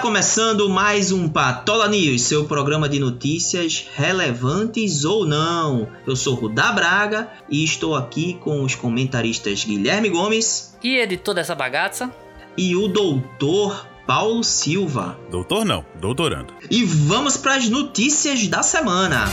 começando mais um Patola News, seu programa de notícias relevantes ou não. Eu sou Rudá Braga e estou aqui com os comentaristas Guilherme Gomes e editor dessa bagaça e o doutor Paulo Silva. Doutor não, doutorando. E vamos para as notícias da semana.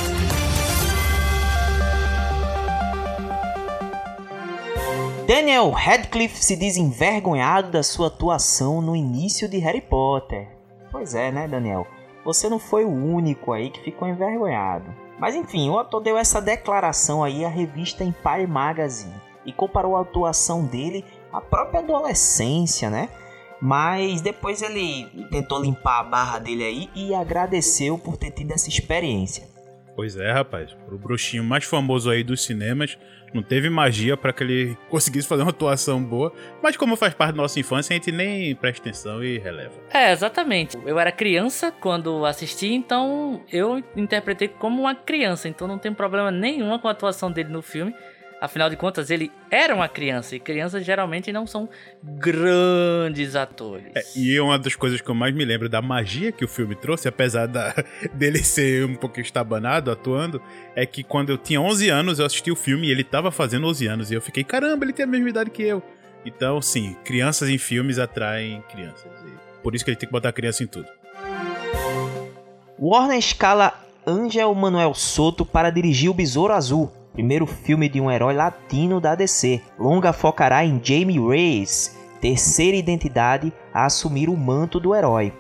Daniel Radcliffe se diz envergonhado da sua atuação no início de Harry Potter. Pois é, né, Daniel? Você não foi o único aí que ficou envergonhado. Mas enfim, o ator deu essa declaração aí à revista Empire Magazine e comparou a atuação dele à própria adolescência, né? Mas depois ele tentou limpar a barra dele aí e agradeceu por ter tido essa experiência. Pois é, rapaz. O bruxinho mais famoso aí dos cinemas não teve magia para que ele conseguisse fazer uma atuação boa, mas como faz parte da nossa infância, a gente nem presta atenção e releva. É, exatamente. Eu era criança quando assisti, então eu interpretei como uma criança, então não tem problema nenhum com a atuação dele no filme. Afinal de contas, ele era uma criança e crianças geralmente não são grandes atores. É, e uma das coisas que eu mais me lembro da magia que o filme trouxe, apesar da, dele ser um pouco estabanado atuando, é que quando eu tinha 11 anos eu assisti o filme e ele tava fazendo 11 anos e eu fiquei, caramba, ele tem a mesma idade que eu. Então, sim, crianças em filmes atraem crianças. por isso que ele tem que botar criança em tudo. Warner escala Angel Manuel Soto para dirigir o Besouro Azul primeiro filme de um herói latino da DC. Longa focará em Jamie Reyes, terceira identidade a assumir o manto do herói.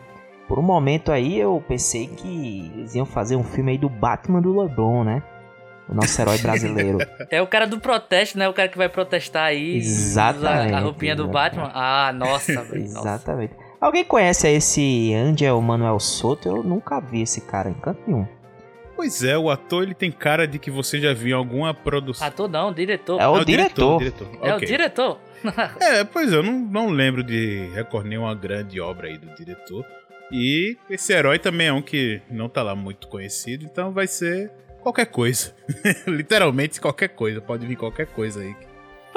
Por um momento aí eu pensei que eles iam fazer um filme aí do Batman do LeBron, né? O nosso herói brasileiro. É o cara do protesto, né? O cara que vai protestar aí. Exatamente. A roupinha do Batman. Ah, nossa, velho. Exatamente. Alguém conhece esse Angel Manuel Soto? Eu nunca vi esse cara em canto nenhum. Pois é, o ator ele tem cara de que você já viu alguma produção. Ator não, diretor. É o, é o diretor. diretor. É okay. o diretor. é, pois eu não, não lembro de recordar nenhuma grande obra aí do diretor. E esse herói também é um que não tá lá muito conhecido, então vai ser qualquer coisa. Literalmente qualquer coisa, pode vir qualquer coisa aí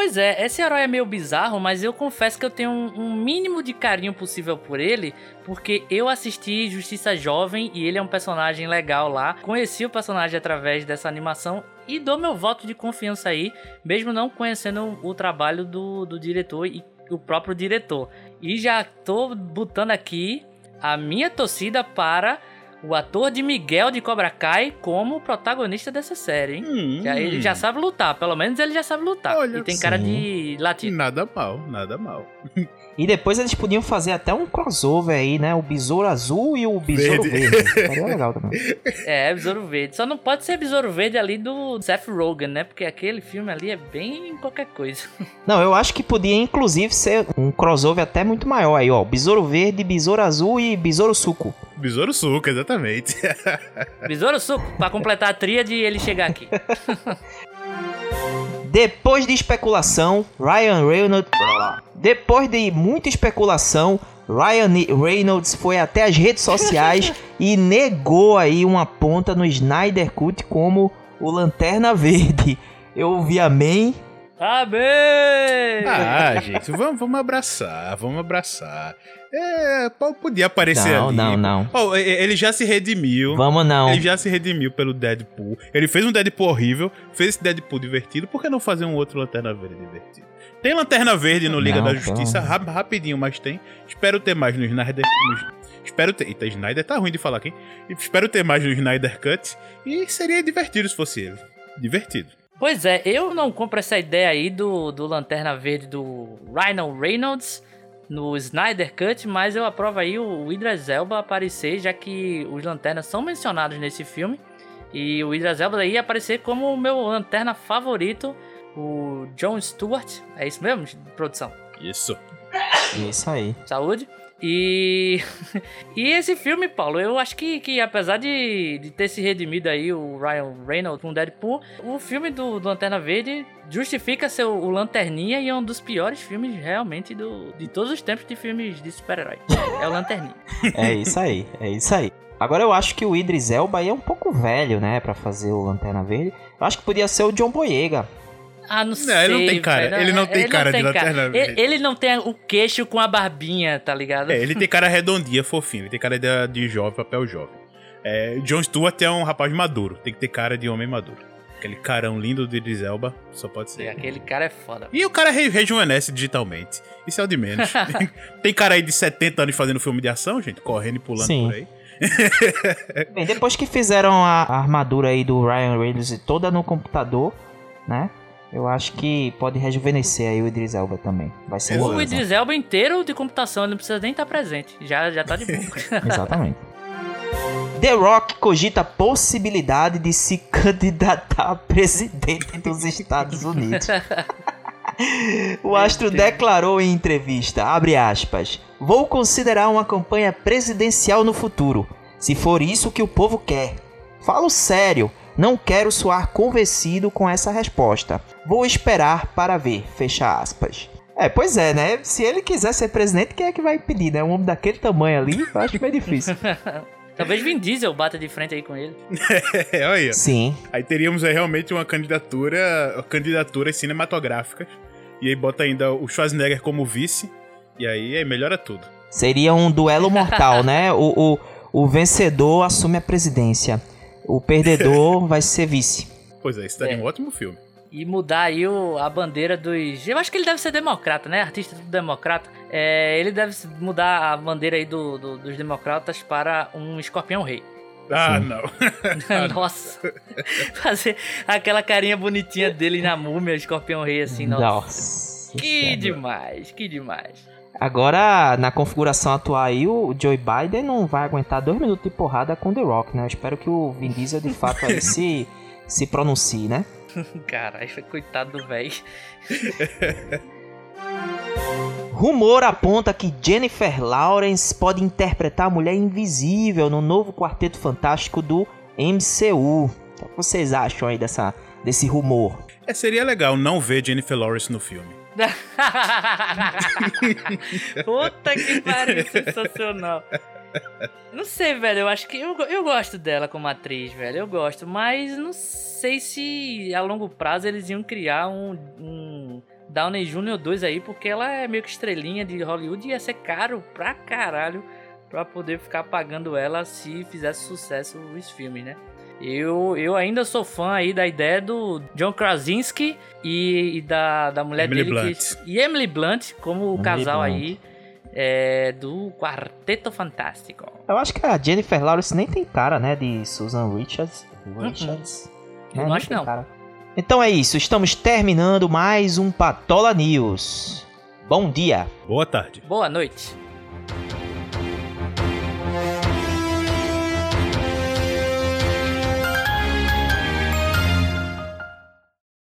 Pois é, esse herói é meio bizarro, mas eu confesso que eu tenho um, um, mínimo de carinho possível por ele, porque eu assisti Justiça Jovem e ele é um personagem legal lá. Conheci o personagem através dessa animação e dou meu voto de confiança aí, mesmo não conhecendo o trabalho do, do diretor e o próprio diretor. E já tô botando aqui a minha torcida para o ator de Miguel de Cobra Kai como protagonista dessa série, hein? Hum. Já, ele já sabe lutar, pelo menos ele já sabe lutar. Olha, e tem sim. cara de latino. Nada mal, nada mal. E depois eles podiam fazer até um crossover aí, né? O Besouro Azul e o Besouro Verde. verde. Seria legal também. É, Besouro Verde. Só não pode ser Besouro Verde ali do Seth Rogen, né? Porque aquele filme ali é bem qualquer coisa. Não, eu acho que podia inclusive ser um crossover até muito maior aí, ó. Besouro Verde, Besouro Azul e Besouro Suco. Besouro Suco, exatamente. Besouro Suco, pra completar a tríade e ele chegar aqui. Depois de especulação, Ryan Reynolds. Depois de muita especulação, Ryan Reynolds foi até as redes sociais e negou aí uma ponta no Snyder Cut como o Lanterna Verde. Eu ouvi amém. Amém! Ah, gente, vamos, vamos abraçar, vamos abraçar. É, podia aparecer não, ali. Não, não, oh, ele já se redimiu. Vamos não. Ele já se redimiu pelo Deadpool. Ele fez um Deadpool horrível, fez esse Deadpool divertido. Por que não fazer um outro Lanterna Verde divertido? Tem Lanterna Verde no Liga não, da Justiça, rap, rapidinho, mas tem. Espero ter mais no Snyder. No, espero ter. Eita, Snyder tá ruim de falar aqui. Espero ter mais no Snyder Cut. E seria divertido se fosse ele. Divertido. Pois é, eu não compro essa ideia aí do, do Lanterna Verde do Ryan Reynolds no Snyder Cut, mas eu aprovo aí o Idris Elba aparecer, já que os lanternas são mencionados nesse filme. E o Idris Elba aí aparecer como o meu lanterna favorito, o John Stewart. É isso mesmo, produção? Isso. Isso aí. Saúde. E. e esse filme, Paulo, eu acho que, que apesar de, de ter se redimido aí o Ryan Reynolds com Deadpool, o filme do, do Lanterna Verde justifica ser o, Lanterninha e é um dos piores filmes realmente do, de todos os tempos de filmes de super-herói. É o Lanterninha. é isso aí, é isso aí. Agora eu acho que o Idris Elba é um pouco velho, né, para fazer o Lanterna Verde. Eu acho que podia ser o John Boyega. Ah, não, sei. ele não tem cara. velho. Ele não tem Ele cara de tem Lanterna Ele, Verde. ele não tem o queixo com a barbinha, tá ligado? É, ele tem cara redondinha, fofinho. Ele tem cara de, de jovem, papel jovem. É, John Stewart é um rapaz maduro. Tem que ter cara de homem maduro. Aquele carão lindo de Idris Elba, só pode ser. Aquele cara é foda. E o cara re rejuvenesce digitalmente. Isso é o de menos. tem cara aí de 70 anos fazendo filme de ação, gente, correndo e pulando Sim. por aí. Bem, depois que fizeram a a armadura aí do Ryan Reynolds toda no computador, né? Eu acho que pode rejuvenescer aí o Idris Elba também. Vai ser O. Idris Elba inteiro de computação, ele não precisa nem estar presente. Já, já tá de boa. Exatamente. The Rock cogita a possibilidade de se candidatar a presidente dos Estados Unidos. O astro declarou em entrevista, abre aspas, vou considerar uma campanha presidencial no futuro, se for isso que o povo quer. Falo sério, não quero soar convencido com essa resposta. Vou esperar para ver, fecha aspas. É, pois é, né? Se ele quiser ser presidente, quem é que vai impedir, né? Um homem daquele tamanho ali, eu acho meio difícil. Talvez Vin Diesel bata de frente aí com ele. É, olha aí. Sim, Aí teríamos aí realmente uma candidatura, candidaturas cinematográficas. E aí bota ainda o Schwarzenegger como vice. E aí, aí melhora tudo. Seria um duelo mortal, né? O, o, o vencedor assume a presidência. O perdedor vai ser vice. Pois é, isso daria É. um ótimo filme. E mudar aí o- a bandeira dos. Eu acho que ele deve ser democrata, né? Artista tudo democrata. É, ele deve mudar a bandeira aí do- do- dos democratas para um escorpião rei. Ah, Sim. não. nossa. Fazer aquela carinha bonitinha dele na múmia, escorpião rei, assim, nossa. Nossa. Que demais, que demais. Agora, na configuração atual aí, o Joe Biden não vai aguentar dois minutos de porrada com The Rock, né? Eu espero que o Vin Diesel de fato aí se, se pronuncie, né? Caralho, coitado do velho. Rumor aponta que Jennifer Lawrence pode interpretar a Mulher Invisível no novo Quarteto Fantástico do MCU. O que vocês acham aí dessa, desse rumor? É, seria legal não ver Jennifer Lawrence no filme. Puta que pariu, sensacional. Não sei, velho. Eu acho que eu, eu gosto dela como atriz, velho. Eu gosto, mas não sei se a longo prazo eles iam criar um, um Downey Jr. 2 aí, porque ela é meio que estrelinha de Hollywood e ia ser caro pra caralho pra poder ficar pagando ela se fizesse sucesso os filmes, né? Eu, eu ainda sou fã aí da ideia do John Krasinski e, e da, da mulher Emily dele Blunt. que e Emily Blunt como o Emily casal Blunt. aí é, do Quarteto Fantástico. Eu acho que a Jennifer Lawrence nem tem cara, né, de Susan Richards. Richards. Eu né, não acho não. cara. Então é isso, estamos terminando mais um Patola News. Bom dia! Boa tarde. Boa noite.